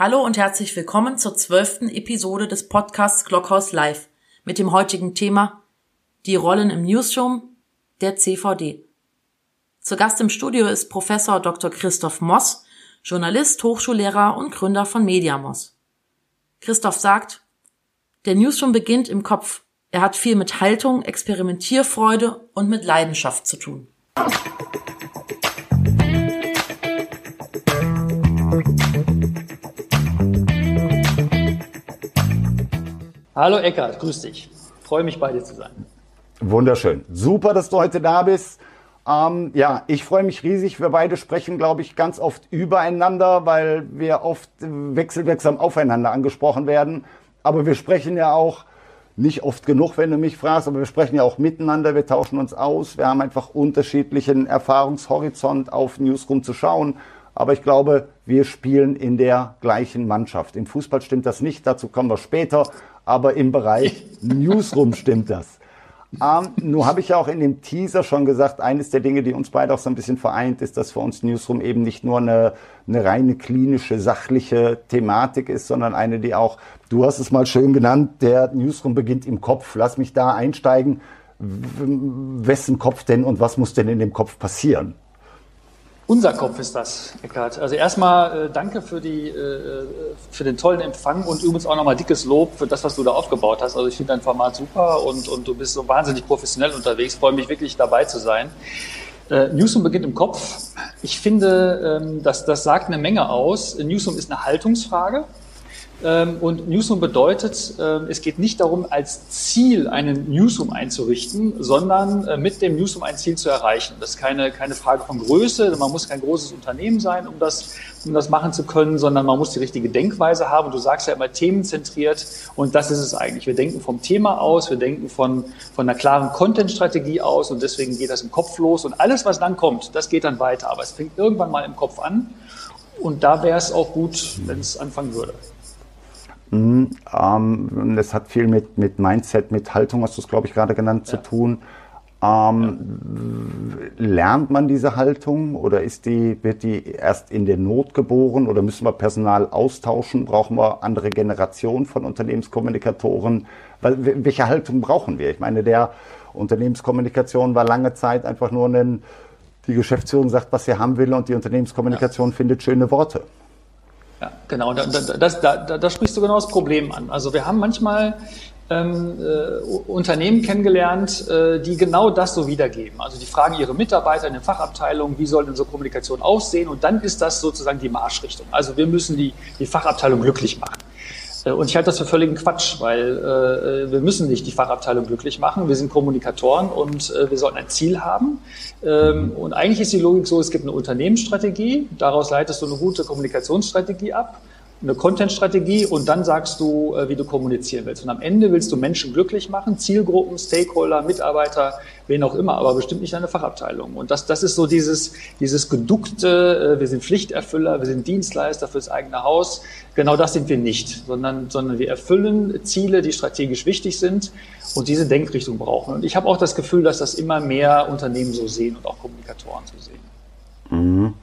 Hallo und herzlich willkommen zur zwölften Episode des Podcasts Glockhaus Live mit dem heutigen Thema Die Rollen im Newsroom der CVD. Zu Gast im Studio ist Professor Dr. Christoph Moss, Journalist, Hochschullehrer und Gründer von Mediamos. Christoph sagt, der Newsroom beginnt im Kopf. Er hat viel mit Haltung, Experimentierfreude und mit Leidenschaft zu tun. Hallo Eckart, grüß dich. Freue mich bei dir zu sein. Wunderschön. Super, dass du heute da bist. Ähm, ja, ich freue mich riesig. Wir beide sprechen, glaube ich, ganz oft übereinander, weil wir oft wechselwirksam aufeinander angesprochen werden. Aber wir sprechen ja auch nicht oft genug, wenn du mich fragst, aber wir sprechen ja auch miteinander, wir tauschen uns aus, wir haben einfach unterschiedlichen Erfahrungshorizont auf Newsroom zu schauen. Aber ich glaube, wir spielen in der gleichen Mannschaft. Im Fußball stimmt das nicht, dazu kommen wir später aber im Bereich Newsroom stimmt das. Ähm, nur habe ich ja auch in dem Teaser schon gesagt, eines der Dinge, die uns beide auch so ein bisschen vereint, ist, dass für uns Newsroom eben nicht nur eine, eine reine klinische, sachliche Thematik ist, sondern eine, die auch, du hast es mal schön genannt, der Newsroom beginnt im Kopf. Lass mich da einsteigen. Wessen Kopf denn und was muss denn in dem Kopf passieren? Unser Kopf ist das, Eckhard. Also erstmal äh, danke für, die, äh, für den tollen Empfang und übrigens auch nochmal dickes Lob für das, was du da aufgebaut hast. Also ich finde dein Format super und, und du bist so wahnsinnig professionell unterwegs. Freue mich wirklich dabei zu sein. Äh, Newsroom beginnt im Kopf. Ich finde, ähm, das, das sagt eine Menge aus. Newsroom ist eine Haltungsfrage. Ähm, und Newsroom bedeutet, ähm, es geht nicht darum, als Ziel einen Newsroom einzurichten, sondern äh, mit dem Newsroom ein Ziel zu erreichen. Das ist keine, keine Frage von Größe. Man muss kein großes Unternehmen sein, um das, um das machen zu können, sondern man muss die richtige Denkweise haben. Du sagst ja immer themenzentriert. Und das ist es eigentlich. Wir denken vom Thema aus. Wir denken von, von einer klaren Content-Strategie aus. Und deswegen geht das im Kopf los. Und alles, was dann kommt, das geht dann weiter. Aber es fängt irgendwann mal im Kopf an. Und da wäre es auch gut, wenn es anfangen würde. Mhm, ähm, das hat viel mit, mit Mindset, mit Haltung, hast du es, glaube ich, gerade genannt, ja. zu tun. Ähm, ja. Lernt man diese Haltung oder ist die, wird die erst in der Not geboren oder müssen wir Personal austauschen? Brauchen wir andere Generationen von Unternehmenskommunikatoren? Weil, welche Haltung brauchen wir? Ich meine, der Unternehmenskommunikation war lange Zeit einfach nur ein, die Geschäftsführung sagt, was sie haben will und die Unternehmenskommunikation ja. findet schöne Worte. Ja, genau. Da, da, da, da, da sprichst du genau das Problem an. Also wir haben manchmal ähm, äh, Unternehmen kennengelernt, äh, die genau das so wiedergeben. Also die fragen ihre Mitarbeiter in den Fachabteilungen, wie soll denn so Kommunikation aussehen? Und dann ist das sozusagen die Marschrichtung. Also wir müssen die, die Fachabteilung glücklich machen. Äh, und ich halte das für völligen Quatsch, weil äh, wir müssen nicht die Fachabteilung glücklich machen. Wir sind Kommunikatoren und äh, wir sollten ein Ziel haben. Ähm, und eigentlich ist die Logik so, es gibt eine Unternehmensstrategie, daraus leitest du eine gute Kommunikationsstrategie ab eine Content-Strategie und dann sagst du, äh, wie du kommunizieren willst. Und am Ende willst du Menschen glücklich machen, Zielgruppen, Stakeholder, Mitarbeiter, wen auch immer, aber bestimmt nicht deine Fachabteilung. Und das, das ist so dieses, dieses geduckte, äh, wir sind Pflichterfüller, wir sind Dienstleister fürs eigene Haus. Genau das sind wir nicht, sondern, sondern wir erfüllen Ziele, die strategisch wichtig sind und diese Denkrichtung brauchen. Und ich habe auch das Gefühl, dass das immer mehr Unternehmen so sehen und auch Kommunikatoren so sehen. Mhm.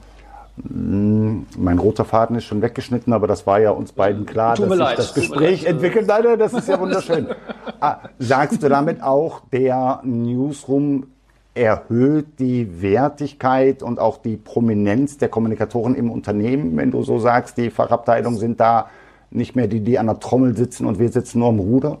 Hm, mein roter Faden ist schon weggeschnitten, aber das war ja uns beiden klar, dass sich leid, das Gespräch entwickelt. Nein, das ist ja wunderschön. ah, sagst du damit auch, der Newsroom erhöht die Wertigkeit und auch die Prominenz der Kommunikatoren im Unternehmen, wenn du so sagst, die Fachabteilungen sind da nicht mehr die, die an der Trommel sitzen und wir sitzen nur am Ruder?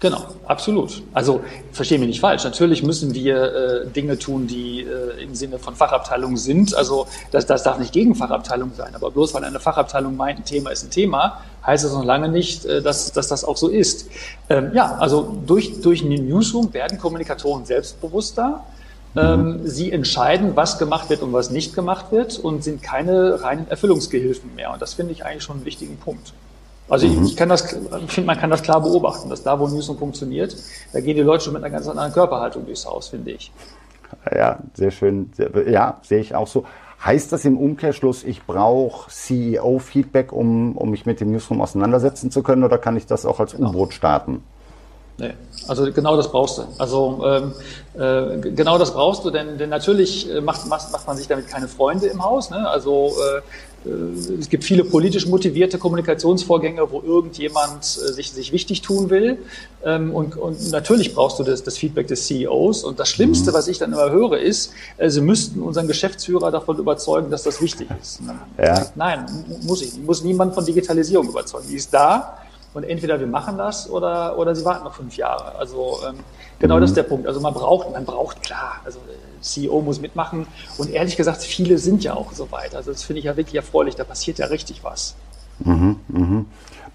Genau, absolut. Also verstehen wir nicht falsch. Natürlich müssen wir äh, Dinge tun, die äh, im Sinne von Fachabteilung sind. Also das, das darf nicht gegen Fachabteilung sein. Aber bloß weil eine Fachabteilung meint, ein Thema ist ein Thema, heißt es noch lange nicht, äh, dass, dass das auch so ist. Ähm, ja, also durch, durch den Newsroom werden Kommunikatoren selbstbewusster. Ähm, mhm. Sie entscheiden, was gemacht wird und was nicht gemacht wird und sind keine reinen Erfüllungsgehilfen mehr. Und das finde ich eigentlich schon einen wichtigen Punkt. Also mhm. ich, ich kann das, ich finde, man kann das klar beobachten, dass da, wo Newsroom funktioniert, da gehen die Leute schon mit einer ganz anderen Körperhaltung durchs Haus, finde ich. Ja, sehr schön. Ja, sehe ich auch so. Heißt das im Umkehrschluss, ich brauche CEO-Feedback, um, um mich mit dem Newsroom auseinandersetzen zu können, oder kann ich das auch als genau. U-Boot starten? Nee, also genau das brauchst du. Also ähm, äh, genau das brauchst du, denn, denn natürlich äh, macht, macht, macht man sich damit keine Freunde im Haus. Ne? Also äh, es gibt viele politisch motivierte Kommunikationsvorgänge, wo irgendjemand äh, sich, sich wichtig tun will. Ähm, und, und natürlich brauchst du das, das Feedback des CEOs. Und das Schlimmste, mhm. was ich dann immer höre, ist, äh, sie müssten unseren Geschäftsführer davon überzeugen, dass das wichtig ist. Ja. Nein, muss ich. Muss niemand von Digitalisierung überzeugen. Die ist da. Und entweder wir machen das oder, oder sie warten noch fünf Jahre. Also ähm, genau mhm. das ist der Punkt. Also man braucht, man braucht klar, also CEO muss mitmachen. Und ehrlich gesagt, viele sind ja auch so weit. Also das finde ich ja wirklich erfreulich. Da passiert ja richtig was. Mhm, mh.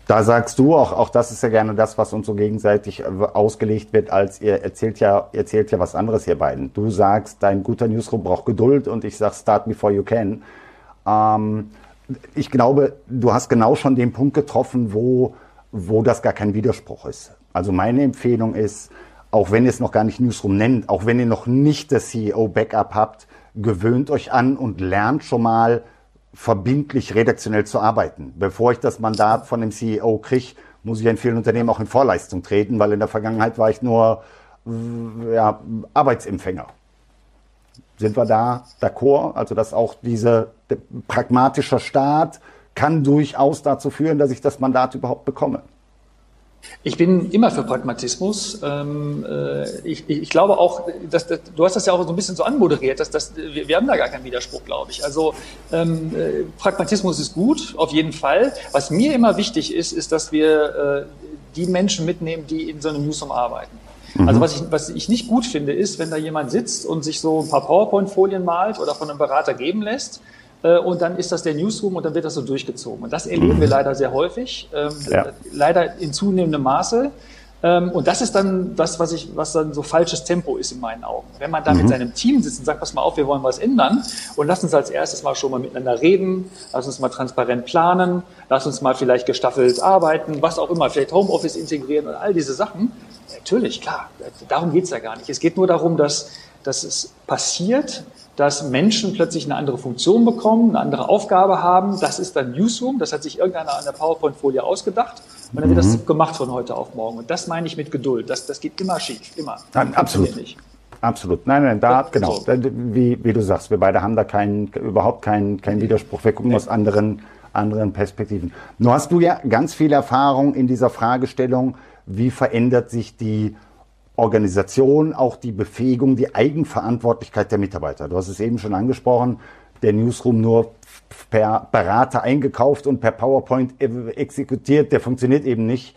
Da sagst du auch, auch das ist ja gerne das, was uns so gegenseitig äh, ausgelegt wird, als ihr erzählt ja, erzählt ja was anderes hier beiden. Du sagst, dein guter Newsroom braucht Geduld und ich sag, start before you can. Ähm, ich glaube, du hast genau schon den Punkt getroffen, wo, wo das gar kein Widerspruch ist. Also meine Empfehlung ist, auch wenn ihr es noch gar nicht Newsroom nennt, auch wenn ihr noch nicht das CEO-Backup habt, gewöhnt euch an und lernt schon mal verbindlich redaktionell zu arbeiten. Bevor ich das Mandat von dem CEO kriege, muss ich in vielen Unternehmen auch in Vorleistung treten, weil in der Vergangenheit war ich nur ja, Arbeitsempfänger. Sind wir da d'accord? Also dass auch dieser pragmatischer Staat kann durchaus dazu führen, dass ich das Mandat überhaupt bekomme. Ich bin immer für Pragmatismus. Ähm, äh, ich, ich, glaube auch, dass, dass, du hast das ja auch so ein bisschen so anmoderiert, dass, dass wir, wir haben da gar keinen Widerspruch, glaube ich. Also ähm, äh, Pragmatismus ist gut, auf jeden Fall. Was mir immer wichtig ist, ist, dass wir äh, die Menschen mitnehmen, die in so einem Newsroom arbeiten. Mhm. Also was ich, was ich nicht gut finde, ist, wenn da jemand sitzt und sich so ein paar PowerPoint-Folien malt oder von einem Berater geben lässt und dann ist das der Newsroom und dann wird das so durchgezogen. Und das erleben wir leider sehr häufig, ähm, ja. leider in zunehmendem Maße. Ähm, und das ist dann das, was ich, was dann so falsches Tempo ist in meinen Augen. Wenn man da mhm. mit seinem Team sitzt und sagt, pass mal auf, wir wollen was ändern und lass uns als erstes mal schon mal miteinander reden, lass uns mal transparent planen, lass uns mal vielleicht gestaffelt arbeiten, was auch immer, vielleicht Homeoffice integrieren und all diese Sachen. Natürlich, klar, darum geht's ja gar nicht. Es geht nur darum, dass, dass es passiert, dass Menschen plötzlich eine andere Funktion bekommen, eine andere Aufgabe haben. Das ist dann Newsroom, das hat sich irgendeiner an der PowerPoint-Folie ausgedacht und dann wird mhm. das gemacht von heute auf morgen. Und das meine ich mit Geduld. Das, das geht immer schief, immer. Nein, absolut. Nicht. Absolut. Nein, nein, da, genau. So. Wie, wie du sagst, wir beide haben da keinen, überhaupt keinen, keinen Widerspruch. Wir gucken nee. aus anderen, anderen Perspektiven. Nur hast du ja ganz viel Erfahrung in dieser Fragestellung, wie verändert sich die Organisation, auch die Befähigung, die Eigenverantwortlichkeit der Mitarbeiter. Du hast es eben schon angesprochen, der Newsroom nur per Berater eingekauft und per PowerPoint exekutiert, der funktioniert eben nicht.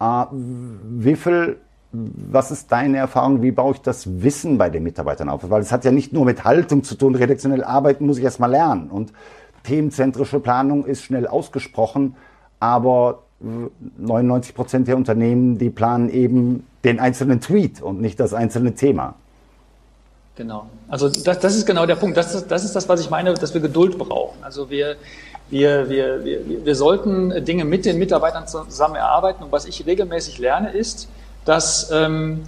Äh, wie viel, was ist deine Erfahrung, wie baue ich das Wissen bei den Mitarbeitern auf? Weil es hat ja nicht nur mit Haltung zu tun, redaktionell arbeiten muss ich erstmal lernen und themenzentrische Planung ist schnell ausgesprochen, aber 99 Prozent der Unternehmen, die planen eben den einzelnen Tweet und nicht das einzelne Thema. Genau. Also das, das ist genau der Punkt. Das ist, das ist das, was ich meine, dass wir Geduld brauchen. Also wir, wir, wir, wir, wir sollten Dinge mit den Mitarbeitern zusammen erarbeiten. Und was ich regelmäßig lerne, ist, dass ähm,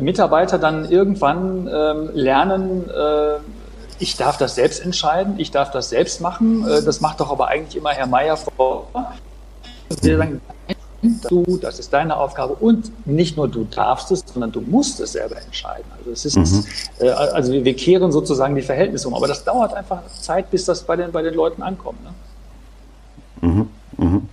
Mitarbeiter dann irgendwann ähm, lernen, äh, ich darf das selbst entscheiden, ich darf das selbst machen. Äh, das macht doch aber eigentlich immer Herr Meier vor. Wir sagen, du, das ist deine Aufgabe und nicht nur du darfst es, sondern du musst es selber entscheiden. Also es ist, mhm. äh, also wir, wir, kehren sozusagen die Verhältnisse um, aber das dauert einfach Zeit, bis das bei den, bei den Leuten ankommt. Ne? Mhm. Mhm.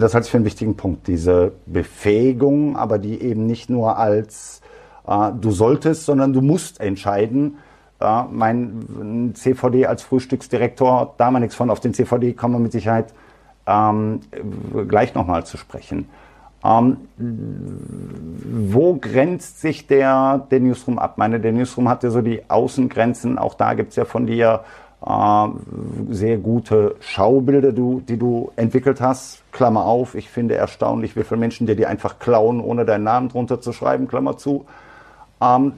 Das halte ich für einen wichtigen Punkt, diese Befähigung, aber die eben nicht nur als äh, du solltest, sondern du musst entscheiden. Äh, mein CVD als Frühstücksdirektor, da mal nichts von, auf den CVD kann man mit Sicherheit ähm, gleich nochmal zu sprechen. Ähm, wo grenzt sich der, der Newsroom ab? meine, der Newsroom hat ja so die Außengrenzen. Auch da gibt es ja von dir äh, sehr gute Schaubilder, du, die du entwickelt hast. Klammer auf, ich finde erstaunlich, wie viele Menschen dir die einfach klauen, ohne deinen Namen drunter zu schreiben, Klammer zu. Ähm,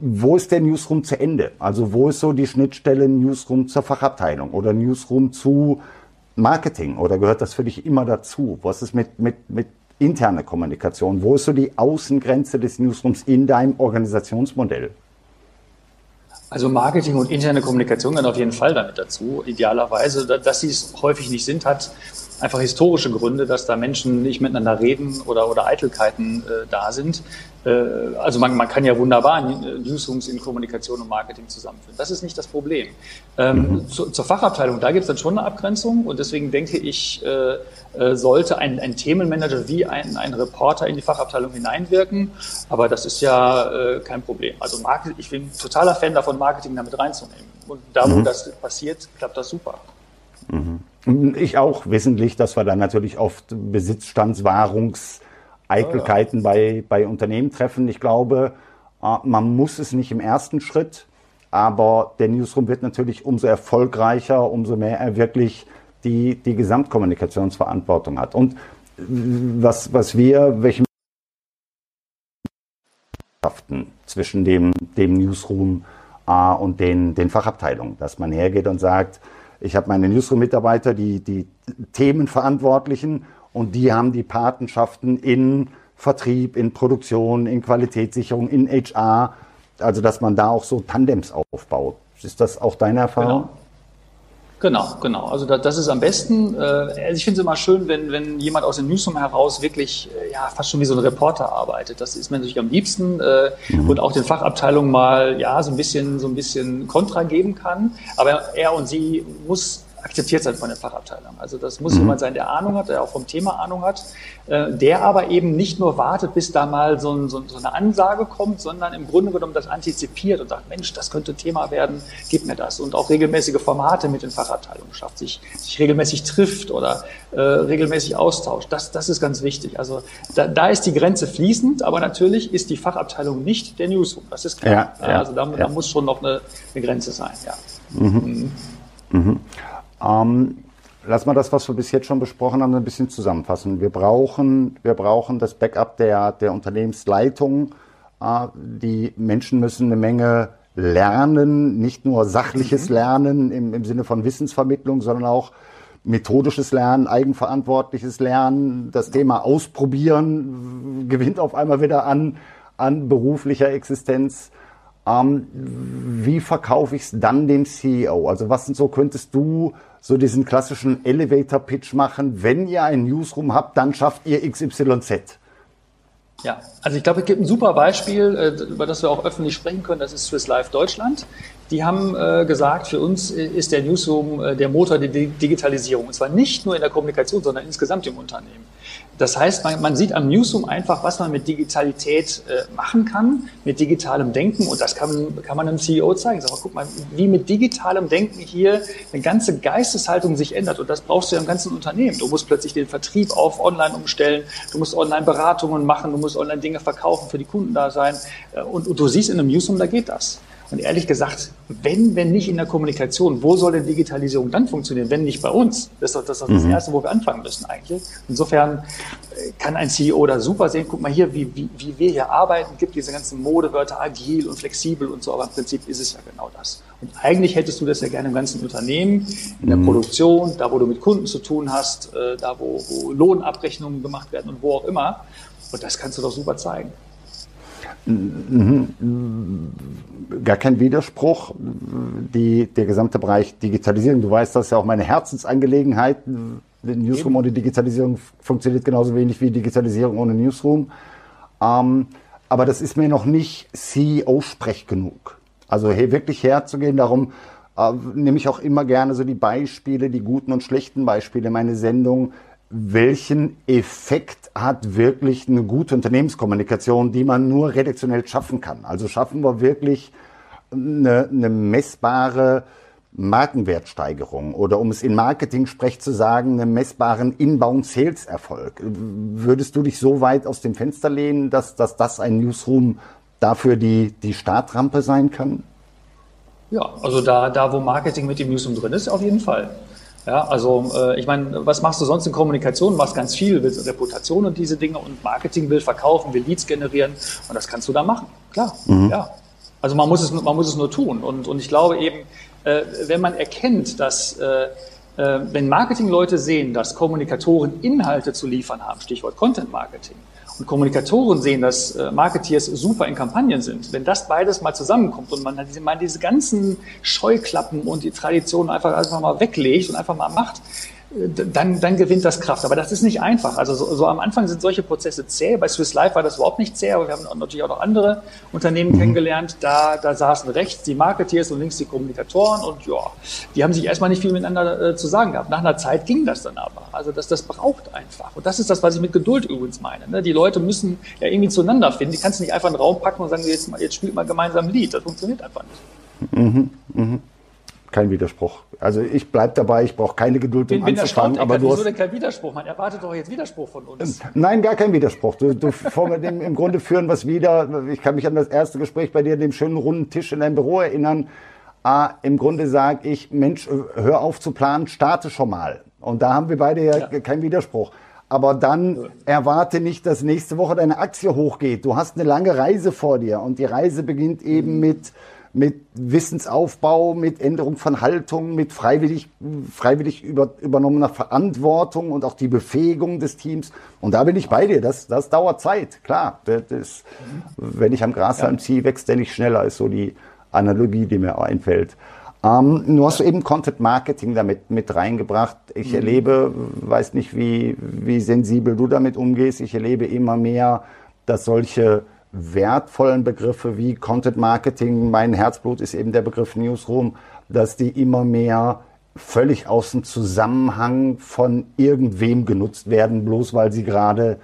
wo ist der Newsroom zu Ende? Also wo ist so die Schnittstelle Newsroom zur Fachabteilung oder Newsroom zu Marketing oder gehört das für dich immer dazu? Was ist mit, mit, mit interner Kommunikation? Wo ist so die Außengrenze des Newsrooms in deinem Organisationsmodell? Also Marketing und interne Kommunikation gehören auf jeden Fall damit dazu. Idealerweise, dass sie es häufig nicht sind, hat einfach historische Gründe, dass da Menschen nicht miteinander reden oder, oder Eitelkeiten äh, da sind. Äh, also man, man kann ja wunderbar Newsrooms in Kommunikation und Marketing zusammenführen. Das ist nicht das Problem. Ähm, mhm. zu, zur Fachabteilung, da gibt es dann schon eine Abgrenzung und deswegen denke ich, äh, äh, sollte ein, ein Themenmanager wie ein, ein Reporter in die Fachabteilung hineinwirken. Aber das ist ja äh, kein Problem. Also Marketing, ich bin totaler Fan davon, Marketing damit reinzunehmen. Und da, wo mhm. das passiert, klappt das super. Mhm. Ich auch wissentlich, dass wir dann natürlich oft Besitzstandswahrungseitelkeiten ja. bei, bei Unternehmen treffen. Ich glaube, äh, man muss es nicht im ersten Schritt, aber der Newsroom wird natürlich umso erfolgreicher, umso mehr er wirklich die die Gesamtkommunikationsverantwortung hat. Und was, was wir, welche zwischen dem, dem Newsroom äh, und den, den Fachabteilungen, dass man hergeht und sagt, ich habe meine Newsroom-Mitarbeiter, die, die Themenverantwortlichen und die haben die Patenschaften in Vertrieb, in Produktion, in Qualitätssicherung, in HR, also dass man da auch so Tandems aufbaut. Ist das auch deine Erfahrung? Genau. Genau, genau. Also das, das ist am besten. Äh, also ich finde es immer schön, wenn, wenn jemand aus dem Newsroom heraus wirklich äh, ja, fast schon wie so ein Reporter arbeitet. Das ist mir natürlich am liebsten äh, mhm. und auch den Fachabteilungen mal ja so ein bisschen so ein bisschen Kontra geben kann. Aber er und sie muss akzeptiert sein von der Fachabteilung. Also das muss mhm. jemand sein, der Ahnung hat, der auch vom Thema Ahnung hat, äh, der aber eben nicht nur wartet, bis da mal so, ein, so, so, eine Ansage kommt, sondern im Grunde genommen das antizipiert und sagt, Mensch, das könnte Thema werden, gib mir das. Und auch regelmäßige Formate mit den Fachabteilungen schafft, sich, sich regelmäßig trifft oder äh, regelmäßig austauscht. Das, das ist ganz wichtig. Also da, da ist die Grenze fließend, aber natürlich ist die Fachabteilung nicht der Newsroom. Das ist klar. Ja, ja, also da, ja. da, muss schon noch eine, eine Grenze sein. Ja. Mhm. Mhm. Ähm, lass mal das, was wir bis jetzt schon besprochen haben, ein bisschen zusammenfassen. Wir brauchen, wir brauchen das Backup der, der Unternehmensleitung. Äh, die Menschen müssen eine Menge lernen, nicht nur sachliches mhm. Lernen im, im Sinne von Wissensvermittlung, sondern auch methodisches Lernen, eigenverantwortliches Lernen, das Thema Ausprobieren gewinnt auf einmal wieder an, an beruflicher Existenz. Ähm, wie verkaufe ich es dann dem CEO? Also was so, könntest du so diesen klassischen Elevator-Pitch machen, wenn ihr ein Newsroom habt, dann schafft ihr XYZ? Ja, also ich glaube, es gibt ein super Beispiel, äh, über das wir auch öffentlich sprechen können, das ist Swiss Life Deutschland. Die haben äh, gesagt, für uns ist der Newsroom äh, der Motor der Digitalisierung. Und zwar nicht nur in der Kommunikation, sondern insgesamt im Unternehmen. Das heißt, man, man sieht am Newsroom einfach, was man mit Digitalität äh, machen kann, mit digitalem Denken. Und das kann, kann man einem CEO zeigen. Sag mal, guck mal, wie mit digitalem Denken hier eine ganze Geisteshaltung sich ändert. Und das brauchst du ja im ganzen Unternehmen. Du musst plötzlich den Vertrieb auf online umstellen. Du musst online Beratungen machen. Du musst online Dinge verkaufen, für die Kunden da sein. Äh, und, und du siehst in einem Newsroom, da geht das. Und ehrlich gesagt, wenn, wenn nicht in der Kommunikation, wo soll denn Digitalisierung dann funktionieren, wenn nicht bei uns? Das ist doch das, ist das mhm. Erste, wo wir anfangen müssen eigentlich. Insofern äh, kann ein CEO da super sehen, guck mal hier, wie, wie, wie wir hier arbeiten, gibt diese ganzen Modewörter agil und flexibel und so, aber im Prinzip ist es ja genau das. Und eigentlich hättest du das ja gerne im ganzen Unternehmen, in der mhm. Produktion, da wo du mit Kunden zu tun hast, äh, da wo, wo Lohnabrechnungen gemacht werden und wo auch immer. Und das kannst du doch super zeigen. Mhm. Gar kein Widerspruch. Die, der gesamte Bereich Digitalisierung, du weißt, das ist ja auch meine Herzensangelegenheit. Newsroom ohne Digitalisierung funktioniert genauso wenig wie Digitalisierung ohne Newsroom. Ähm, aber das ist mir noch nicht CEO-Sprech genug. Also hier wirklich herzugehen, darum äh, nehme ich auch immer gerne so die Beispiele, die guten und schlechten Beispiele in meine Sendung welchen Effekt hat wirklich eine gute Unternehmenskommunikation, die man nur redaktionell schaffen kann? Also schaffen wir wirklich eine, eine messbare Markenwertsteigerung oder um es in Marketing-Sprech zu sagen, einen messbaren Inbound-Sales-Erfolg. Würdest du dich so weit aus dem Fenster lehnen, dass, dass das ein Newsroom dafür die, die Startrampe sein kann? Ja, also da, da, wo Marketing mit dem Newsroom drin ist, auf jeden Fall. Ja, also äh, ich meine, was machst du sonst in Kommunikation? Du machst ganz viel, willst Reputation und diese Dinge und Marketing will verkaufen, will Leads generieren und das kannst du da machen. Klar, mhm. ja. Also man muss es, man muss es nur tun und, und ich glaube eben, äh, wenn man erkennt, dass äh, äh, wenn Marketingleute sehen, dass Kommunikatoren Inhalte zu liefern haben, Stichwort Content Marketing, und Kommunikatoren sehen, dass äh, Marketeers super in Kampagnen sind, wenn das beides mal zusammenkommt und man diese, man diese ganzen Scheuklappen und die Traditionen einfach, einfach mal weglegt und einfach mal macht, dann, dann gewinnt das Kraft. Aber das ist nicht einfach. Also so, so am Anfang sind solche Prozesse zäh. Bei Swiss Life war das überhaupt nicht zäh, aber wir haben natürlich auch noch andere Unternehmen mhm. kennengelernt. Da, da saßen rechts die Marketeers und links die Kommunikatoren und ja, die haben sich erstmal nicht viel miteinander äh, zu sagen gehabt. Nach einer Zeit ging das dann aber. Also das, das braucht einfach. Und das ist das, was ich mit Geduld übrigens meine. Ne? Die Leute müssen ja irgendwie zueinander finden. Die kannst du nicht einfach in den Raum packen und sagen, jetzt, jetzt spielt mal gemeinsam ein Lied. Das funktioniert einfach nicht. Mhm, mh kein Widerspruch. Also ich bleibe dabei, ich brauche keine Geduld, um bin, bin anzufangen. Aber du hast denn kein Widerspruch? Man erwartet doch jetzt Widerspruch von uns. Nein, gar kein Widerspruch. Du, du dem, im Grunde führen was wieder. Ich kann mich an das erste Gespräch bei dir, an dem schönen runden Tisch in deinem Büro erinnern. Ah, Im Grunde sage ich, Mensch, hör auf zu planen, starte schon mal. Und da haben wir beide ja, ja. keinen Widerspruch. Aber dann erwarte nicht, dass nächste Woche deine Aktie hochgeht. Du hast eine lange Reise vor dir und die Reise beginnt eben mhm. mit mit Wissensaufbau, mit Änderung von Haltung, mit freiwillig, freiwillig über, übernommener Verantwortung und auch die Befähigung des Teams. Und da bin ich bei dir. Das, das dauert Zeit, klar. Das, das, wenn ich am Grashalm ziehe, wächst der nicht schneller, ist so die Analogie, die mir einfällt. Ähm, du hast eben Content Marketing damit mit reingebracht. Ich mhm. erlebe, weiß nicht, wie, wie sensibel du damit umgehst. Ich erlebe immer mehr, dass solche wertvollen Begriffe wie Content Marketing, mein Herzblut ist eben der Begriff Newsroom, dass die immer mehr völlig aus dem Zusammenhang von irgendwem genutzt werden, bloß weil sie gerade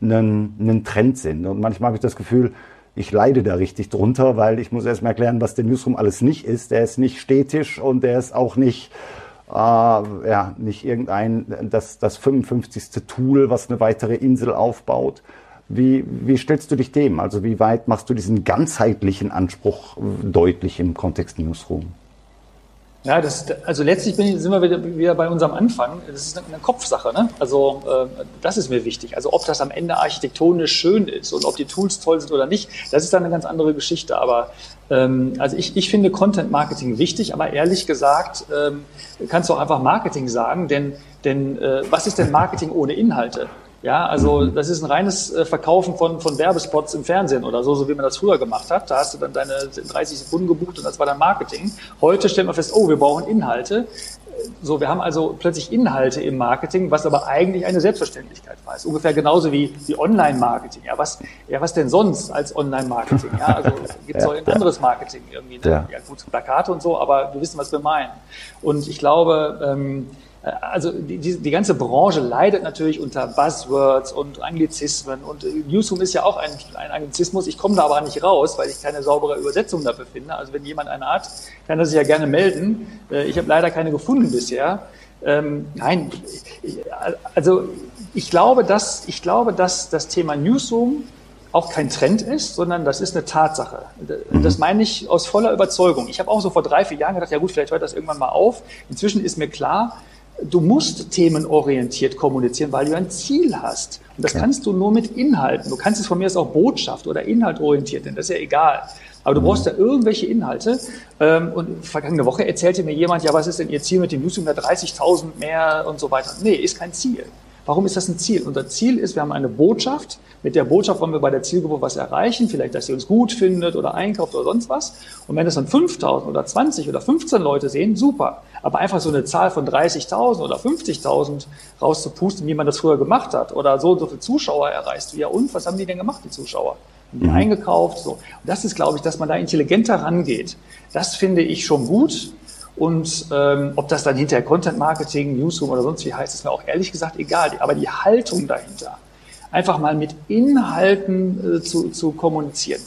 einen, Trend sind. Und manchmal habe ich das Gefühl, ich leide da richtig drunter, weil ich muss erst mal erklären, was der Newsroom alles nicht ist. Der ist nicht stetisch und der ist auch nicht, äh, ja, nicht irgendein, das, das 55. Tool, was eine weitere Insel aufbaut, wie, wie stellst du dich dem? Also wie weit machst du diesen ganzheitlichen Anspruch deutlich im Kontext Newsroom? Ja, das, also letztlich bin sind wir wieder, wieder bei unserem Anfang. Das ist eine, Kopfsache. Ne? Also äh, das ist mir wichtig. Also ob das am Ende architektonisch schön ist und ob die Tools toll sind oder nicht, das ist dann eine ganz andere Geschichte. Aber ähm, also ich, ich finde Content Marketing wichtig, aber ehrlich gesagt ähm, kannst du auch einfach Marketing sagen, denn, denn äh, was ist denn Marketing ohne Inhalte? Ja, also das ist ein reines äh, Verkaufen von, von Werbespots im Fernsehen oder so, so wie man das früher gemacht hat. Da hast du dann deine 30 Sekunden gebucht und das war dann Marketing. Heute stellen wir fest, oh, wir brauchen Inhalte. So, wir haben also plötzlich Inhalte im Marketing, was aber eigentlich eine Selbstverständlichkeit war. Ist ungefähr genauso wie, wie Online-Marketing. Ja, was, ja, was denn sonst als Online-Marketing? Ja, also gibt es ja, auch ein anderes Marketing irgendwie. Ne? Ja. ja, gut, Plakate und so, aber wir wissen, was wir meinen. Und ich glaube, ähm, äh, also die, die, die ganze Branche leidet natürlich unter Buzzwords und Anglizismen und äh, Newsroom ist ja auch ein, ein Anglizismus. Ich komme da aber nicht raus, weil ich keine saubere Übersetzung dafür finde. Also wenn jemand eine hat, kann er sich ja gerne melden. Äh, ich habe leider keine gefunden bisher. Ähm, nein, also ich glaube, dass, ich glaube, dass das Thema Newsroom auch kein Trend ist, sondern das ist eine Tatsache. Das meine ich aus voller Überzeugung. Ich habe auch so vor drei, vier Jahren gedacht, ja gut, vielleicht hört das irgendwann mal auf. Inzwischen ist mir klar, du musst themenorientiert kommunizieren, weil du ein Ziel hast. Und das ja. kannst du nur mit Inhalten. Du kannst es von mir aus auch Botschaft oder Inhalt orientiert nennen, das ist ja egal. Aber du mhm. brauchst da irgendwelche Inhalte. Ähm, und vergangene Woche erzählte mir jemand, ja, was ist denn Ihr Ziel mit dem Newsletter? 30.000 mehr und so weiter. Nee, ist kein Ziel. Warum ist das ein Ziel? Unser Ziel ist, wir haben eine Botschaft. Mit der Botschaft wollen wir bei der Zielgruppe was erreichen. Vielleicht, dass sie uns gut findet oder einkauft oder sonst was. Und wenn das dann 5.000 oder 20 oder 15 Leute sehen, super. Aber einfach so eine Zahl von 30.000 oder 50.000 rauszupusten, wie man das früher gemacht hat, oder so und so viele Zuschauer erreichst du. Ja, und was haben die denn gemacht, die Zuschauer? Haben die mhm. eingekauft? So. Und das ist, glaube ich, dass man da intelligenter rangeht. Das finde ich schon gut. Und ähm, ob das dann hinterher Content Marketing, Newsroom oder sonst wie heißt, ist mir auch ehrlich gesagt egal. Aber die Haltung dahinter, einfach mal mit Inhalten äh, zu, zu kommunizieren,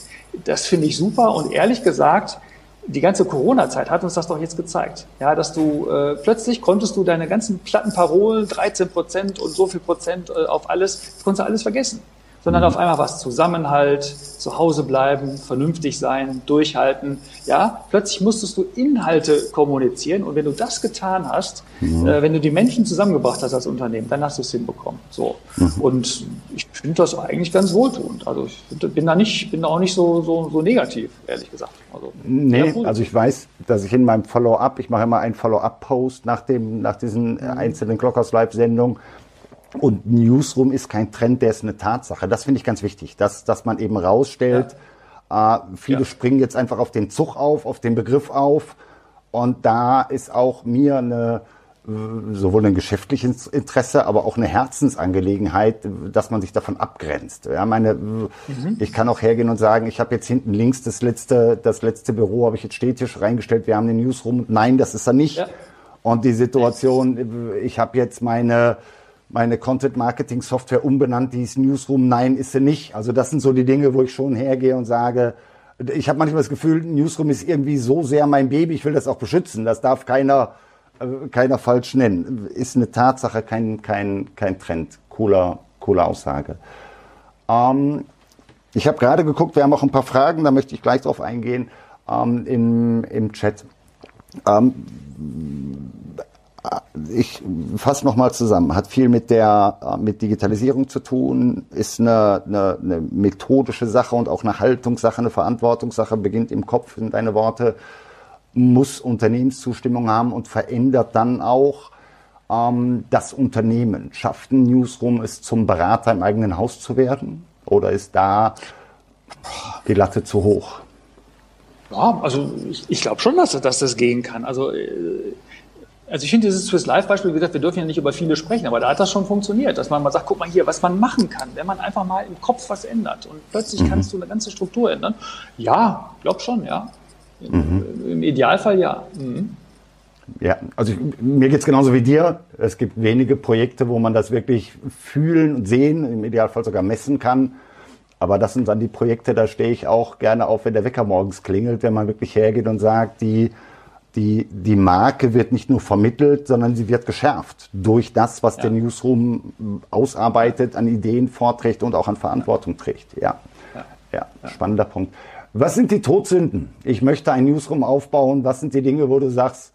das finde ich super. Und ehrlich gesagt, die ganze Corona-Zeit hat uns das doch jetzt gezeigt. Ja, dass du äh, plötzlich konntest du deine ganzen platten Parolen, 13 Prozent und so viel Prozent äh, auf alles, konntest du alles vergessen sondern auf einmal was Zusammenhalt, zu Hause bleiben, vernünftig sein, durchhalten. Ja, plötzlich musstest du Inhalte kommunizieren und wenn du das getan hast, mhm. äh, wenn du die Menschen zusammengebracht hast als Unternehmen, dann hast du es hinbekommen. So. Mhm. Und ich finde das eigentlich ganz wohltuend. Also ich bin da nicht, bin da auch nicht so, so, so negativ, ehrlich gesagt. Also, nee, also ich weiß, dass ich in meinem Follow-up, ich mache immer einen Follow-up-Post nach dem, nach diesen mhm. einzelnen Clockhouse Live-Sendungen und Newsroom ist kein Trend, der ist eine Tatsache. Das finde ich ganz wichtig, dass, dass man eben rausstellt, ja. äh, viele ja. springen jetzt einfach auf den Zug auf, auf den Begriff auf. Und da ist auch mir eine, sowohl ein geschäftliches Interesse, aber auch eine Herzensangelegenheit, dass man sich davon abgrenzt. Ja, meine, mhm. ich kann auch hergehen und sagen, ich habe jetzt hinten links das letzte, das letzte Büro habe ich jetzt stetisch reingestellt. Wir haben den Newsroom. Nein, das ist er nicht. Ja. Und die Situation, ich habe jetzt meine meine Content Marketing Software umbenannt, die ist Newsroom. Nein, ist sie nicht. Also das sind so die Dinge, wo ich schon hergehe und sage, ich habe manchmal das Gefühl, Newsroom ist irgendwie so sehr mein Baby, ich will das auch beschützen. Das darf keiner äh, keiner falsch nennen. Ist eine Tatsache, kein, kein, kein Trend. Cooler, cooler Aussage. Ähm, ich habe gerade geguckt, wir haben auch ein paar Fragen, da möchte ich gleich drauf eingehen ähm, im, im Chat. Ähm, ich fasse nochmal zusammen. Hat viel mit der mit Digitalisierung zu tun, ist eine, eine, eine methodische Sache und auch eine Haltungssache, eine Verantwortungssache, beginnt im Kopf, sind deine Worte muss Unternehmenszustimmung haben und verändert dann auch ähm, das Unternehmen. Schafft ein Newsroom es zum Berater im eigenen Haus zu werden? Oder ist da die Latte zu hoch? Ja, also ich, ich glaube schon, dass, dass das gehen kann. Also, äh, also ich finde dieses Swiss Life Beispiel, wie gesagt, wir dürfen ja nicht über viele sprechen, aber da hat das schon funktioniert, dass man mal sagt, guck mal hier, was man machen kann, wenn man einfach mal im Kopf was ändert und plötzlich mhm. kannst du eine ganze Struktur ändern. Ja, glaube schon, ja. Mhm. Im Idealfall ja. Mhm. Ja, also ich, mir geht's genauso wie dir. Es gibt wenige Projekte, wo man das wirklich fühlen und sehen, im Idealfall sogar messen kann. Aber das sind dann die Projekte, da stehe ich auch gerne auf, wenn der Wecker morgens klingelt, wenn man wirklich hergeht und sagt, die, die, die Marke wird nicht nur vermittelt, sondern sie wird geschärft durch das, was ja. der Newsroom ausarbeitet, an Ideen vorträgt und auch an Verantwortung trägt. Ja, ja. ja. spannender Punkt. Was sind die Todsünden? Ich möchte ein Newsroom aufbauen. Was sind die Dinge, wo du sagst,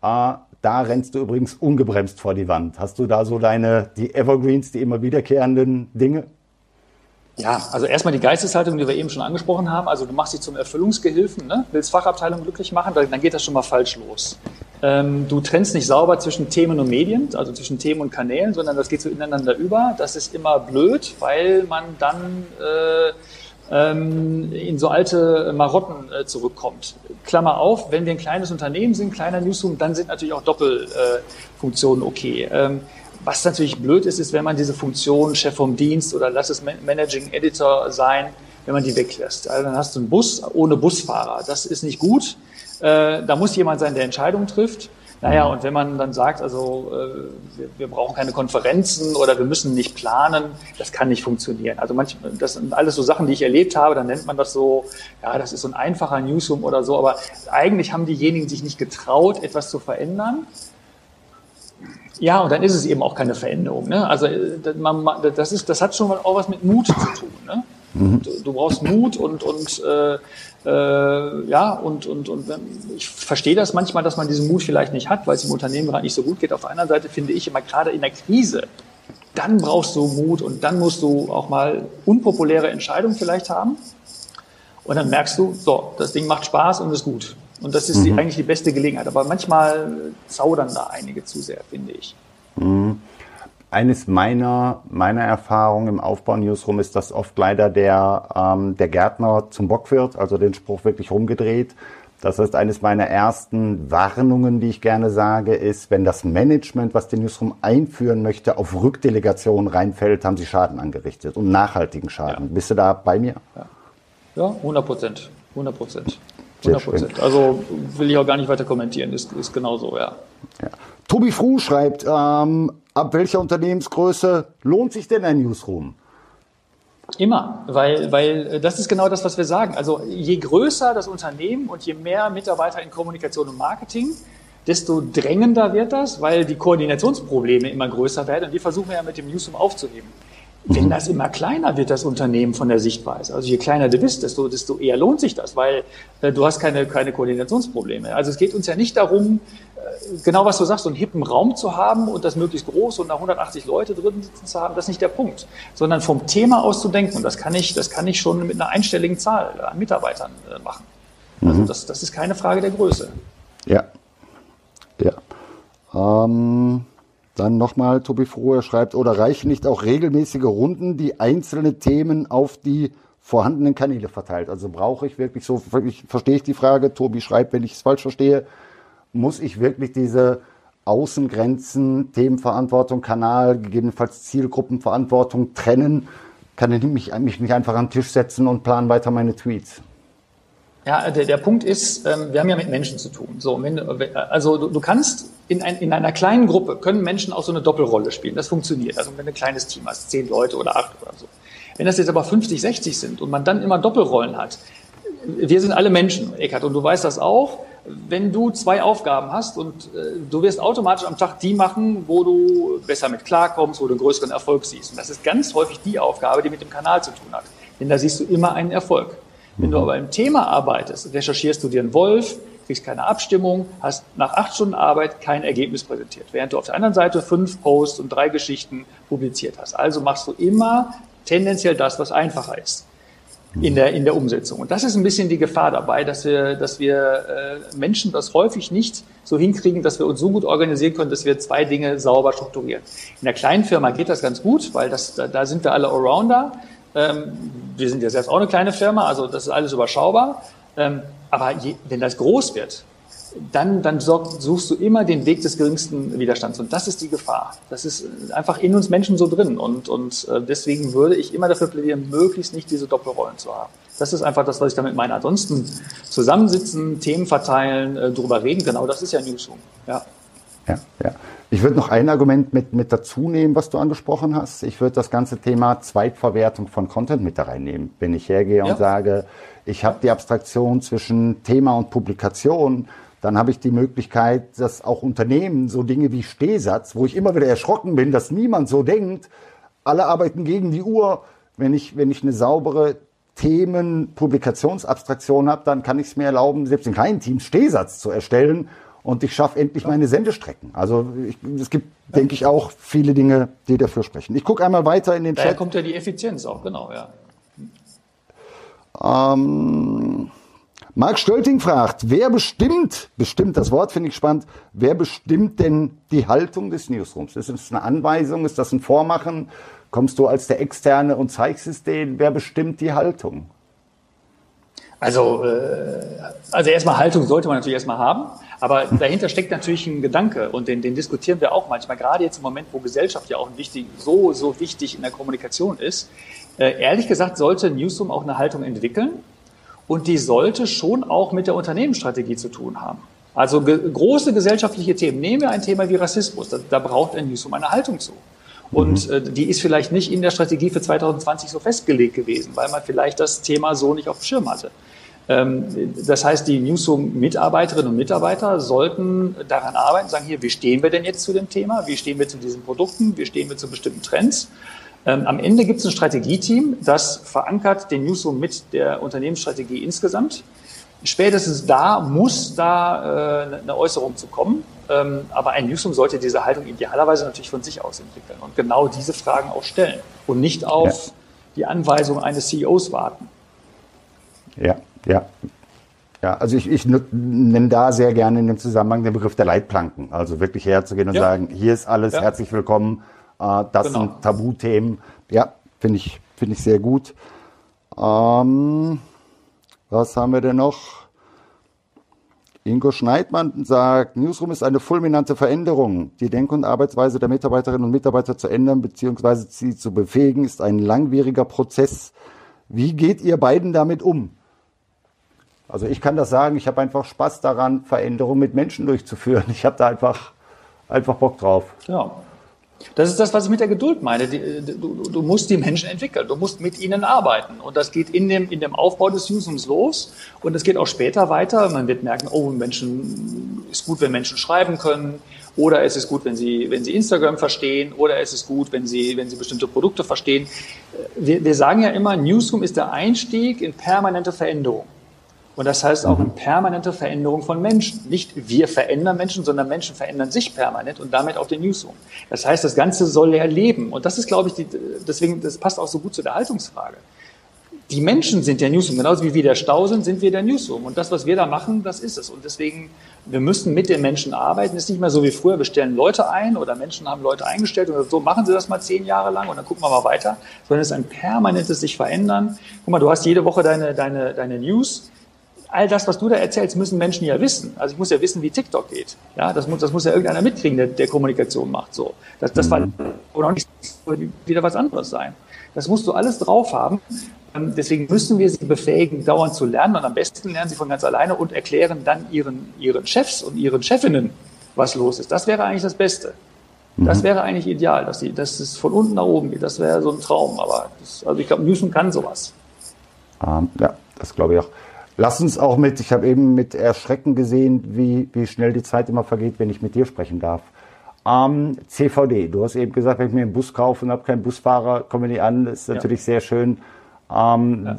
ah, da rennst du übrigens ungebremst vor die Wand. Hast du da so deine, die Evergreens, die immer wiederkehrenden Dinge? Ja, also erstmal die Geisteshaltung, die wir eben schon angesprochen haben. Also du machst dich zum Erfüllungsgehilfen, ne? willst Fachabteilung glücklich machen, dann geht das schon mal falsch los. Ähm, du trennst nicht sauber zwischen Themen und Medien, also zwischen Themen und Kanälen, sondern das geht so ineinander über. Das ist immer blöd, weil man dann äh, ähm, in so alte Marotten äh, zurückkommt. Klammer auf, wenn wir ein kleines Unternehmen sind, kleiner Newsroom, dann sind natürlich auch Doppelfunktionen äh, okay. Ähm, was natürlich blöd ist, ist, wenn man diese Funktion Chef vom Dienst oder lass es Managing Editor sein, wenn man die weglässt. Also dann hast du einen Bus ohne Busfahrer. Das ist nicht gut. Äh, da muss jemand sein, der Entscheidungen trifft. Naja, und wenn man dann sagt, also äh, wir, wir, brauchen keine Konferenzen oder wir müssen nicht planen, das kann nicht funktionieren. Also manchmal, das sind alles so Sachen, die ich erlebt habe, dann nennt man das so, ja, das ist so ein einfacher Newsroom oder so, aber eigentlich haben diejenigen sich nicht getraut, etwas zu verändern. Ja, und dann ist es eben auch keine Veränderung. Ne? Also äh, das, ist, das hat schon auch was mit Mut zu tun. Ne? Mhm. Du, du, brauchst Mut und, und äh, äh, ja, und, und, und ich verstehe das manchmal, dass man diesen Mut vielleicht nicht hat, weil es im Unternehmen gerade nicht so gut geht. Auf der anderen Seite finde ich immer gerade in der Krise, dann brauchst du Mut und dann musst du auch mal unpopuläre Entscheidungen vielleicht haben. Und dann merkst du, so, das Ding macht Spaß und ist gut. Und das ist mhm. die, eigentlich die beste Gelegenheit. Aber manchmal zaudern da einige zu sehr, finde ich. Mhm eines meiner, meiner Erfahrungen im Aufbau Newsroom ist, dass oft leider der, ähm, der Gärtner zum Bock wird, also den Spruch wirklich rumgedreht. Das heißt, eines meiner ersten Warnungen, die ich gerne sage, ist, wenn das Management, was den Newsroom einführen möchte, auf Rückdelegation reinfällt, haben sie Schaden angerichtet und nachhaltigen Schaden. Ja. Bist du da bei mir? Ja, ja 100 Prozent. 100 Prozent. 100 Prozent. Also will ich auch gar nicht weiter kommentieren, ist, ist genauso, ja. ja. Tobi Fruh schreibt, ähm, ab welcher Unternehmensgröße lohnt sich denn ein Newsroom? Immer, weil, weil äh, das ist genau das, was wir sagen. Also je größer das Unternehmen und je mehr Mitarbeiter in Kommunikation und Marketing, desto drängender wird das, weil die Koordinationsprobleme immer größer werden und die versuchen wir ja mit dem Newsroom aufzuheben. Wenn mhm. das immer kleiner wird, das Unternehmen von der Sichtweise, also je kleiner du bist, desto, desto eher lohnt sich das, weil äh, du hast keine, keine Koordinationsprobleme. Also es geht uns ja nicht darum, äh, genau was du sagst, so einen hippen Raum zu haben und das möglichst groß und da 180 Leute drin sitzen zu haben, das ist nicht der Punkt, sondern vom Thema aus zu denken. Und das kann ich, das kann ich schon mit einer einstelligen Zahl an Mitarbeitern äh, machen. Also mhm. das, das ist keine Frage der Größe. Ja. Ja. Ähm dann nochmal, Tobi Frohe schreibt, oder reichen nicht auch regelmäßige Runden, die einzelne Themen auf die vorhandenen Kanäle verteilt? Also brauche ich wirklich so, ich, verstehe ich die Frage, Tobi schreibt, wenn ich es falsch verstehe, muss ich wirklich diese Außengrenzen, Themenverantwortung, Kanal, gegebenenfalls Zielgruppenverantwortung trennen? Kann ich mich, mich nicht einfach an den Tisch setzen und planen weiter meine Tweets? Ja, der, der Punkt ist, ähm, wir haben ja mit Menschen zu tun. So, wenn, also du, du kannst in, ein, in einer kleinen Gruppe können Menschen auch so eine Doppelrolle spielen. Das funktioniert. Also wenn du ein kleines Team hast, zehn Leute oder acht oder so. Wenn das jetzt aber 50, 60 sind und man dann immer Doppelrollen hat, wir sind alle Menschen, Eckhard, und du weißt das auch. Wenn du zwei Aufgaben hast und äh, du wirst automatisch am Tag die machen, wo du besser mit klarkommst, wo du einen größeren Erfolg siehst. Und das ist ganz häufig die Aufgabe, die mit dem Kanal zu tun hat. Denn da siehst du immer einen Erfolg. Wenn du aber im Thema arbeitest, recherchierst du dir einen Wolf, kriegst keine Abstimmung, hast nach acht Stunden Arbeit kein Ergebnis präsentiert, während du auf der anderen Seite fünf Posts und drei Geschichten publiziert hast. Also machst du immer tendenziell das, was einfacher ist in der, in der Umsetzung. Und das ist ein bisschen die Gefahr dabei, dass wir, dass wir äh, Menschen das häufig nicht so hinkriegen, dass wir uns so gut organisieren können, dass wir zwei Dinge sauber strukturieren. In der kleinen Firma geht das ganz gut, weil das, da, da sind wir alle Allrounder. Ähm, wir sind ja selbst auch eine kleine Firma, also das ist alles überschaubar. Ähm, aber je, wenn das groß wird, dann, dann suchst du immer den Weg des geringsten Widerstands. Und das ist die Gefahr. Das ist einfach in uns Menschen so drin. Und, und äh, deswegen würde ich immer dafür plädieren, möglichst nicht diese Doppelrollen zu haben. Das ist einfach das, was ich damit meine. Ansonsten zusammensitzen, Themen verteilen, äh, drüber reden, genau das ist ja Newsroom. Ja. Ja, ja. Ich würde noch ein Argument mit, mit dazu nehmen, was du angesprochen hast. Ich würde das ganze Thema Zweitverwertung von Content mit da reinnehmen. Wenn ich hergehe ja. und sage, ich habe die Abstraktion zwischen Thema und Publikation, dann habe ich die Möglichkeit, dass auch Unternehmen so Dinge wie Stehsatz, wo ich immer wieder erschrocken bin, dass niemand so denkt, alle arbeiten gegen die Uhr. Wenn ich, wenn ich eine saubere Themen-Publikationsabstraktion habe, dann kann ich es mir erlauben, selbst in kleinen Teams Stehsatz zu erstellen und ich schaffe endlich meine Sendestrecken. Also ich, es gibt, denke ich, auch viele Dinge, die dafür sprechen. Ich gucke einmal weiter in den Daher Chat. kommt ja die Effizienz auch, genau, ja. Ähm, Marc Stölting fragt, wer bestimmt, bestimmt, das Wort finde ich spannend, wer bestimmt denn die Haltung des Newsrooms? Ist das eine Anweisung? Ist das ein Vormachen? Kommst du als der Externe und zeigst es denen? Wer bestimmt die Haltung? Also, äh, also erstmal Haltung sollte man natürlich erstmal haben, aber dahinter steckt natürlich ein Gedanke und den, den diskutieren wir auch manchmal, gerade jetzt im Moment, wo Gesellschaft ja auch wichtig, so, so wichtig in der Kommunikation ist. Äh, ehrlich gesagt sollte Newsroom auch eine Haltung entwickeln und die sollte schon auch mit der Unternehmensstrategie zu tun haben. Also ge große gesellschaftliche Themen. Nehmen wir ein Thema wie Rassismus, da, da braucht ein Newsroom eine Haltung zu. Und mhm. äh, die ist vielleicht nicht in der Strategie für 2020 so festgelegt gewesen, weil man vielleicht das Thema so nicht auf dem Schirm hatte. Ähm, das heißt, die Newsroom-Mitarbeiterinnen und Mitarbeiter sollten daran arbeiten, sagen hier, wie stehen wir denn jetzt zu dem Thema? Wie stehen wir zu diesen Produkten? Wie stehen wir zu bestimmten Trends? Ähm, am Ende gibt es ein Strategieteam, das verankert den Newsroom mit der Unternehmensstrategie insgesamt. Spätestens da muss da äh, eine Äußerung zu kommen. Ähm, aber ein Newsroom sollte diese Haltung idealerweise natürlich von sich aus entwickeln und genau diese Fragen auch stellen und nicht auf ja. die Anweisung eines CEOs warten. Ja, ja. Ja, also ich, ich nenne da sehr gerne in dem Zusammenhang den Begriff der Leitplanken. Also wirklich herzugehen und ja. sagen, hier ist alles, ja. herzlich willkommen. Äh, das genau. sind Tabuthemen. Ja, finde ich, finde ich sehr gut. Ähm, was haben wir denn noch? Ingo Schneidmann sagt, Newsroom ist eine fulminante Veränderung. Die Denk- und Arbeitsweise der Mitarbeiterinnen und Mitarbeiter zu ändern bzw. sie zu befähigen, ist ein langwieriger Prozess. Wie geht ihr beiden damit um? Also ich kann das sagen, ich habe einfach Spaß daran, Veränderungen mit Menschen durchzuführen. Ich habe da einfach, einfach Bock drauf. Ja. Das ist das, was ich mit der Geduld meine. Du, du, musst die Menschen entwickeln, du musst mit ihnen arbeiten. Und das geht in dem, in dem Aufbau des Newsrooms los. Und es geht auch später weiter. Man wird merken, oh, Menschen, ist gut, wenn Menschen schreiben können. Oder es ist gut, wenn sie, wenn sie Instagram verstehen. Oder es ist gut, wenn sie, wenn sie bestimmte Produkte verstehen. Wir, wir sagen ja immer, Newsroom ist der Einstieg in permanente Veränderung. Und das heißt auch eine mhm. permanente Veränderung von Menschen. Nicht wir verändern Menschen, sondern Menschen verändern sich permanent und damit auch den Newsroom. Das heißt, das Ganze soll ja leben. Und das ist, glaube ich, die, deswegen, das passt auch so gut zu der Haltungsfrage. Die Menschen sind der Newsroom. Genauso wie wir der Stau sind, sind wir der Newsroom. Und das, was wir da machen, das ist es. Und deswegen, wir müssen mit den Menschen arbeiten. Es ist nicht mehr so wie früher, wir stellen Leute ein oder Menschen haben Leute eingestellt und so machen sie das mal zehn Jahre lang und dann gucken wir mal weiter. Sondern es ist ein permanentes sich verändern. Guck mal, du hast jede Woche deine, deine, deine News all das, was du da erzählst, müssen Menschen ja wissen. Also ich muss ja wissen, wie TikTok geht. Ja, das muss, das muss ja irgendeiner mitkriegen, der, der Kommunikation macht. So, das, das mhm. war oder auch nicht wieder was anderes sein. Das musst du alles drauf haben. Ähm, deswegen müssen wir sie befähigen, dauernd zu lernen. Und am besten lernen sie von ganz alleine und erklären dann ihren, ihren Chefs und ihren Chefinnen, was los ist. Das wäre eigentlich das Beste. Das mhm. wäre eigentlich ideal, dass, die, dass es von unten nach oben geht. Das wäre so ein Traum. Aber das, also ich glaube, Newsom kann sowas. Ähm, ja, das glaube ich auch. Lass uns auch mit, ich habe eben mit Erschrecken gesehen, wie, wie schnell die Zeit immer vergeht, wenn ich mit dir sprechen darf. Ähm, CVD, du hast eben gesagt, wenn ich mir einen Bus kaufe und habe keinen Busfahrer, komme ich nicht an, das ist natürlich ja. sehr schön. Ähm, ja.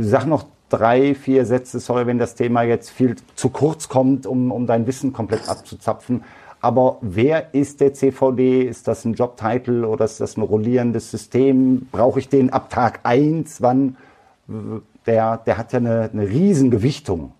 Sag noch drei, vier Sätze, sorry, wenn das Thema jetzt viel zu kurz kommt, um, um dein Wissen komplett abzuzapfen. Aber wer ist der CVD? Ist das ein Jobtitel oder ist das ein rollierendes System? Brauche ich den ab Tag eins? Wann? Der, der hat ja eine, eine Riesengewichtung.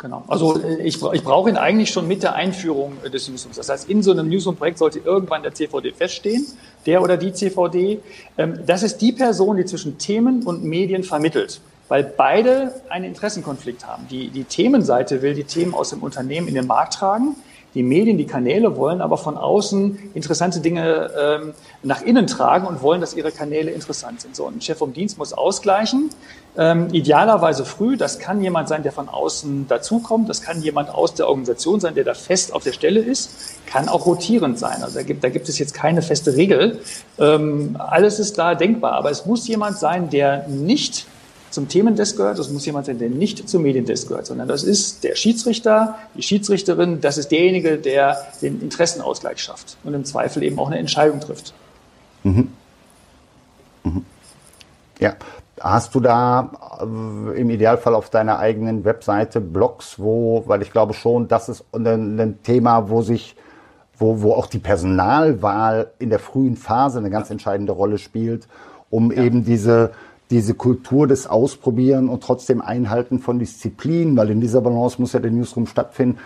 Genau. Also äh, ich, ich brauche ihn eigentlich schon mit der Einführung des Newsrooms. Das heißt, in so einem Newsroom-Projekt sollte irgendwann der CVD feststehen, der oder die CVD. Ähm, das ist die Person, die zwischen Themen und Medien vermittelt, weil beide einen Interessenkonflikt haben. Die, die Themenseite will die Themen aus dem Unternehmen in den Markt tragen. Die Medien, die Kanäle wollen aber von außen interessante Dinge ähm, nach innen tragen und wollen, dass ihre Kanäle interessant sind. So, ein Chef vom Dienst muss ausgleichen, ähm, idealerweise früh. Das kann jemand sein, der von außen dazukommt. Das kann jemand aus der Organisation sein, der da fest auf der Stelle ist. Kann auch rotierend sein. Also da gibt, da gibt es jetzt keine feste Regel. Ähm, alles ist da denkbar. Aber es muss jemand sein, der nicht zum Themendesk gehört, das muss jemand sein, der nicht zum Mediendesk gehört, sondern das ist der Schiedsrichter, die Schiedsrichterin, das ist derjenige, der den Interessenausgleich schafft und im Zweifel eben auch eine Entscheidung trifft. Mhm. Mhm. Ja, Hast du da äh, im Idealfall auf deiner eigenen Webseite Blogs, wo, weil ich glaube schon, das ist ein, ein Thema, wo sich, wo, wo auch die Personalwahl in der frühen Phase eine ganz entscheidende Rolle spielt, um ja. eben diese, diese Kultur des Ausprobieren und trotzdem Einhalten von Disziplin, weil in dieser Balance muss ja der Newsroom stattfinden.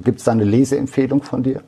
Gibt es da eine Leseempfehlung von dir?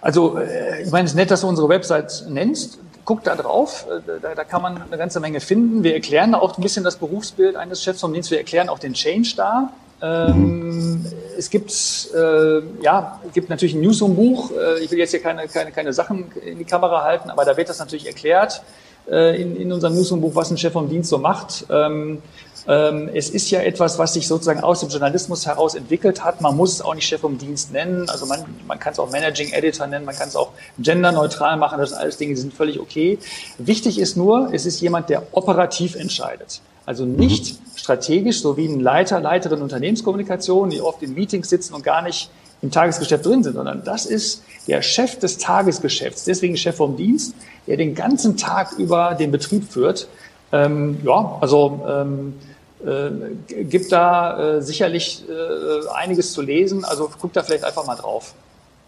Also, äh, ich meine, es ist nett, dass du unsere Website nennst. Guck da drauf, äh, da, da, kann man eine ganze Menge finden. Wir erklären da auch ein bisschen das Berufsbild eines Chefs vom Dienst. Wir erklären auch den Change da. Ähm, es gibt, äh, ja, es gibt natürlich ein Newsroom-Buch. Äh, ich will jetzt hier keine, keine, keine Sachen in die Kamera halten, aber da wird das natürlich erklärt äh, in, in unserem Newsroom-Buch, was ein Chef vom Dienst so macht. Ähm, ähm, es ist ja etwas, was sich sozusagen aus dem Journalismus heraus entwickelt hat. Man muss es auch nicht Chef vom Dienst nennen. Also man, man kann es auch Managing Editor nennen, man kann es auch genderneutral machen. Das sind alles Dinge, die sind völlig okay. Wichtig ist nur, es ist jemand, der operativ entscheidet. Also nicht mhm. strategisch, so wie ein Leiter, Leiterin Unternehmenskommunikation, die oft in Meetings sitzen und gar nicht im Tagesgeschäft drin sind, sondern das ist der Chef des Tagesgeschäfts, deswegen Chef vom Dienst, der den ganzen Tag über den Betrieb führt. Ähm, ja, also ähm, äh, gibt da äh, sicherlich äh, einiges zu lesen. Also guck da vielleicht einfach mal drauf.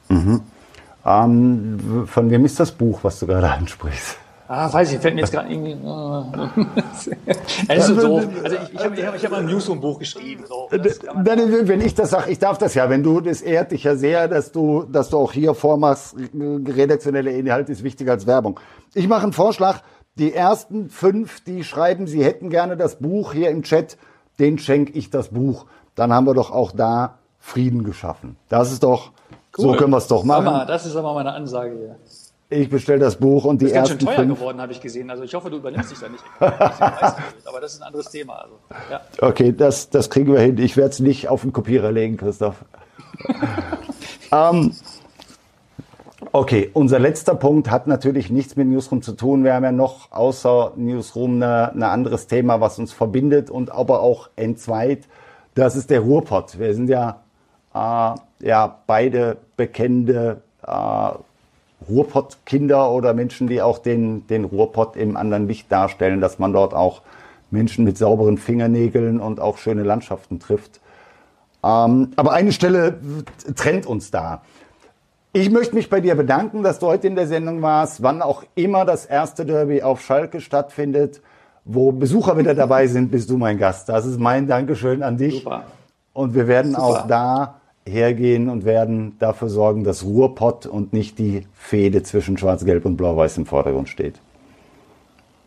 Mhm. Ähm, von wem ist das Buch, was du gerade ansprichst? Ah, weiß ich, fällt mir jetzt gerade irgendwie. das ist so doof. Also ich, ich habe ich hab, ich hab mal ein Newsroom-Buch geschrieben. So. Wenn ich das sage, ich darf das ja, wenn du, das ehrt dich ja sehr, dass du, dass du auch hier vormachst, redaktionelle Inhalt ist wichtiger als Werbung. Ich mache einen Vorschlag, die ersten fünf, die schreiben, sie hätten gerne das Buch hier im Chat, den schenke ich das Buch. Dann haben wir doch auch da Frieden geschaffen. Das ist doch, cool. so können wir es doch machen. Mal, das ist aber meine Ansage hier. Ich bestelle das Buch und die das ist ersten ganz schön teuer geworden, habe ich gesehen. Also ich hoffe, du übernimmst dich da nicht. aber das ist ein anderes Thema. Also, ja. Okay, das, das kriegen wir hin. Ich werde es nicht auf den Kopierer legen, Christoph. ähm, okay, unser letzter Punkt hat natürlich nichts mit Newsroom zu tun. Wir haben ja noch außer Newsroom ein anderes Thema, was uns verbindet und aber auch entzweit. Das ist der Ruhrpott. Wir sind ja, äh, ja beide bekennende äh, Ruhrpott-Kinder oder Menschen, die auch den, den Ruhrpott im anderen Licht darstellen, dass man dort auch Menschen mit sauberen Fingernägeln und auch schöne Landschaften trifft. Ähm, aber eine Stelle trennt uns da. Ich möchte mich bei dir bedanken, dass du heute in der Sendung warst, wann auch immer das erste Derby auf Schalke stattfindet, wo Besucher wieder dabei sind, bist du mein Gast. Das ist mein Dankeschön an dich. Super. Und wir werden Super. auch da hergehen und werden dafür sorgen, dass Ruhrpott und nicht die Fehde zwischen Schwarz-Gelb und Blau-Weiß im Vordergrund steht.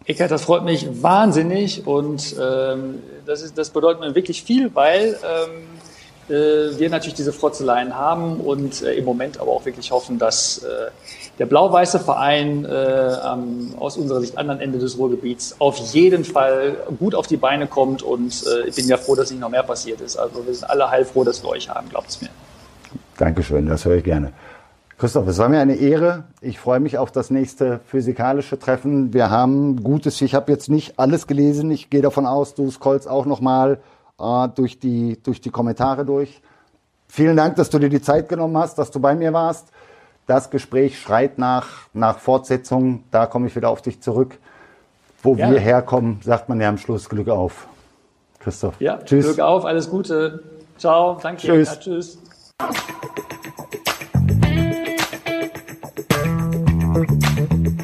Eckert, das freut mich wahnsinnig und ähm, das, ist, das bedeutet mir wirklich viel, weil ähm, äh, wir natürlich diese Frotzeleien haben und äh, im Moment aber auch wirklich hoffen, dass äh, der blau-weiße Verein äh, am, aus unserer Sicht anderen Ende des Ruhrgebiets auf jeden Fall gut auf die Beine kommt und äh, ich bin ja froh, dass nicht noch mehr passiert ist. Also wir sind alle heilfroh, dass wir euch haben, glaubt es mir. Dankeschön, das höre ich gerne. Christoph, es war mir eine Ehre. Ich freue mich auf das nächste physikalische Treffen. Wir haben gutes, ich habe jetzt nicht alles gelesen. Ich gehe davon aus, du scrollst auch nochmal äh, durch, die, durch die Kommentare durch. Vielen Dank, dass du dir die Zeit genommen hast, dass du bei mir warst. Das Gespräch schreit nach, nach Fortsetzung. Da komme ich wieder auf dich zurück. Wo ja. wir herkommen, sagt man ja am Schluss Glück auf. Christoph. Ja, tschüss. Glück auf, alles Gute. Ciao, danke. Tschüss. Ja, tschüss. Thank you.